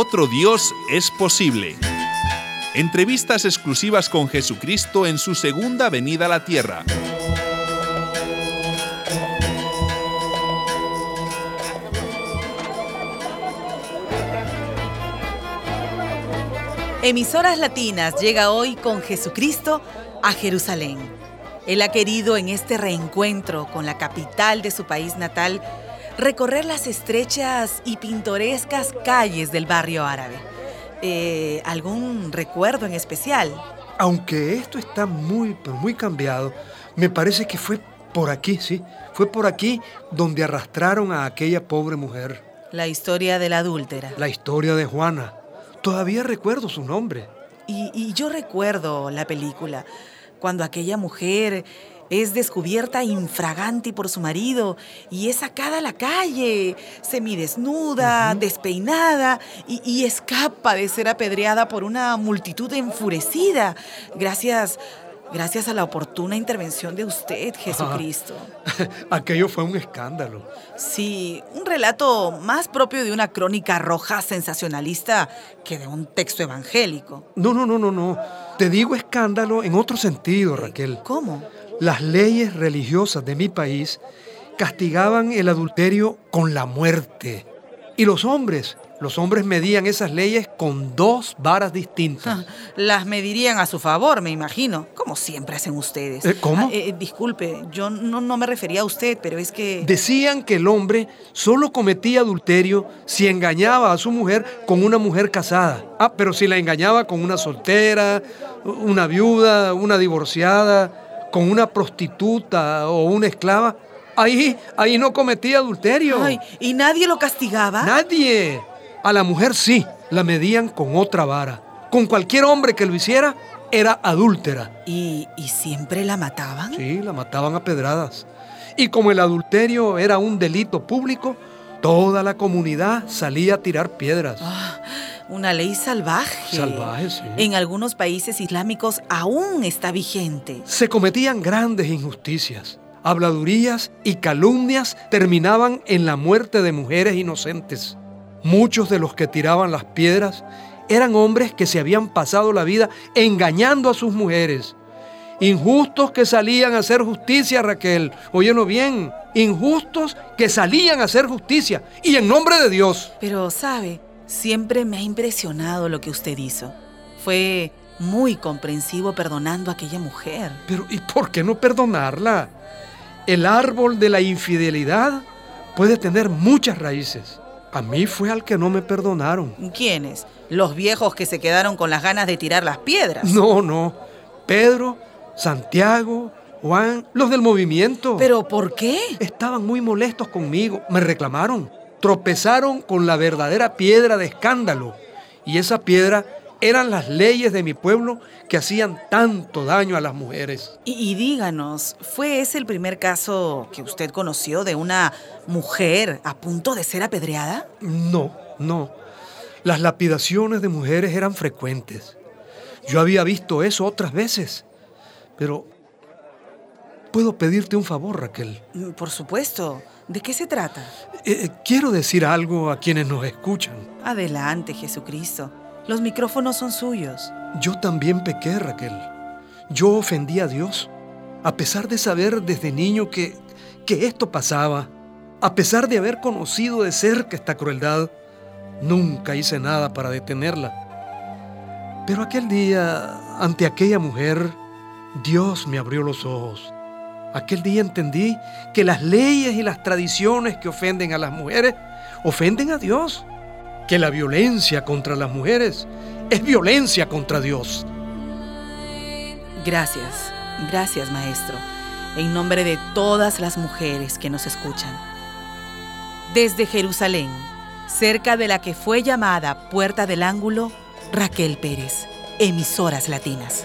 Otro Dios es posible. Entrevistas exclusivas con Jesucristo en su segunda venida a la tierra. Emisoras Latinas llega hoy con Jesucristo a Jerusalén. Él ha querido en este reencuentro con la capital de su país natal recorrer las estrechas y pintorescas calles del barrio árabe. Eh, ¿Algún recuerdo en especial? Aunque esto está muy, muy cambiado, me parece que fue por aquí, sí. Fue por aquí donde arrastraron a aquella pobre mujer. La historia de la adúltera. La historia de Juana. Todavía recuerdo su nombre. Y, y yo recuerdo la película, cuando aquella mujer es descubierta infraganti por su marido y es sacada a la calle, semidesnuda, despeinada y, y escapa de ser apedreada por una multitud enfurecida. Gracias Gracias a la oportuna intervención de usted, Jesucristo. Aquello fue un escándalo. Sí, un relato más propio de una crónica roja sensacionalista que de un texto evangélico. No, no, no, no, no. Te digo escándalo en otro sentido, Raquel. ¿Cómo? Las leyes religiosas de mi país castigaban el adulterio con la muerte. Y los hombres los hombres medían esas leyes con dos varas distintas. Las medirían a su favor, me imagino, como siempre hacen ustedes. ¿Eh, ¿Cómo? Ah, eh, disculpe, yo no, no me refería a usted, pero es que... Decían que el hombre solo cometía adulterio si engañaba a su mujer con una mujer casada. Ah, pero si la engañaba con una soltera, una viuda, una divorciada, con una prostituta o una esclava, ahí, ahí no cometía adulterio. Ay, ¿y nadie lo castigaba? Nadie. A la mujer sí, la medían con otra vara. Con cualquier hombre que lo hiciera, era adúltera. ¿Y, ¿Y, siempre la mataban? Sí, la mataban a pedradas. Y como el adulterio era un delito público, toda la comunidad salía a tirar piedras. Ah, una ley salvaje. Salvaje, sí. En algunos países islámicos aún está vigente. Se cometían grandes injusticias. Habladurías y calumnias terminaban en la muerte de mujeres inocentes. Muchos de los que tiraban las piedras eran hombres que se habían pasado la vida engañando a sus mujeres. Injustos que salían a hacer justicia, Raquel. Óyelo bien. Injustos que salían a hacer justicia. Y en nombre de Dios. Pero, ¿sabe? Siempre me ha impresionado lo que usted hizo. Fue muy comprensivo perdonando a aquella mujer. Pero, ¿y por qué no perdonarla? El árbol de la infidelidad puede tener muchas raíces. A mí fue al que no me perdonaron. ¿Quiénes? ¿Los viejos que se quedaron con las ganas de tirar las piedras? No, no. Pedro, Santiago, Juan, los del movimiento. ¿Pero por qué? Estaban muy molestos conmigo. Me reclamaron. Tropezaron con la verdadera piedra de escándalo. Y esa piedra eran las leyes de mi pueblo que hacían tanto daño a las mujeres. Y, y, díganos, ¿fue ese el primer caso que usted conoció de una mujer a punto de ser apedreada? No, no. Las lapidaciones de mujeres eran frecuentes. Yo había visto eso otras veces. Pero... ¿Puedo pedirte un favor, Raquel? Por supuesto. ¿De qué se trata? Eh, quiero decir algo a quienes nos escuchan. Adelante, Jesucristo. Los micrófonos son suyos. Yo también pequé, Raquel. Yo ofendí a Dios. A pesar de saber desde niño que, que esto pasaba, a pesar de haber conocido de cerca esta crueldad, nunca hice nada para detenerla. Pero aquel día, ante aquella mujer, Dios me abrió los ojos. Aquel día entendí que las leyes y las tradiciones que ofenden a las mujeres ofenden a Dios que la violencia contra las mujeres es violencia contra Dios. Gracias, gracias maestro, en nombre de todas las mujeres que nos escuchan. Desde Jerusalén, cerca de la que fue llamada Puerta del Ángulo, Raquel Pérez, emisoras latinas.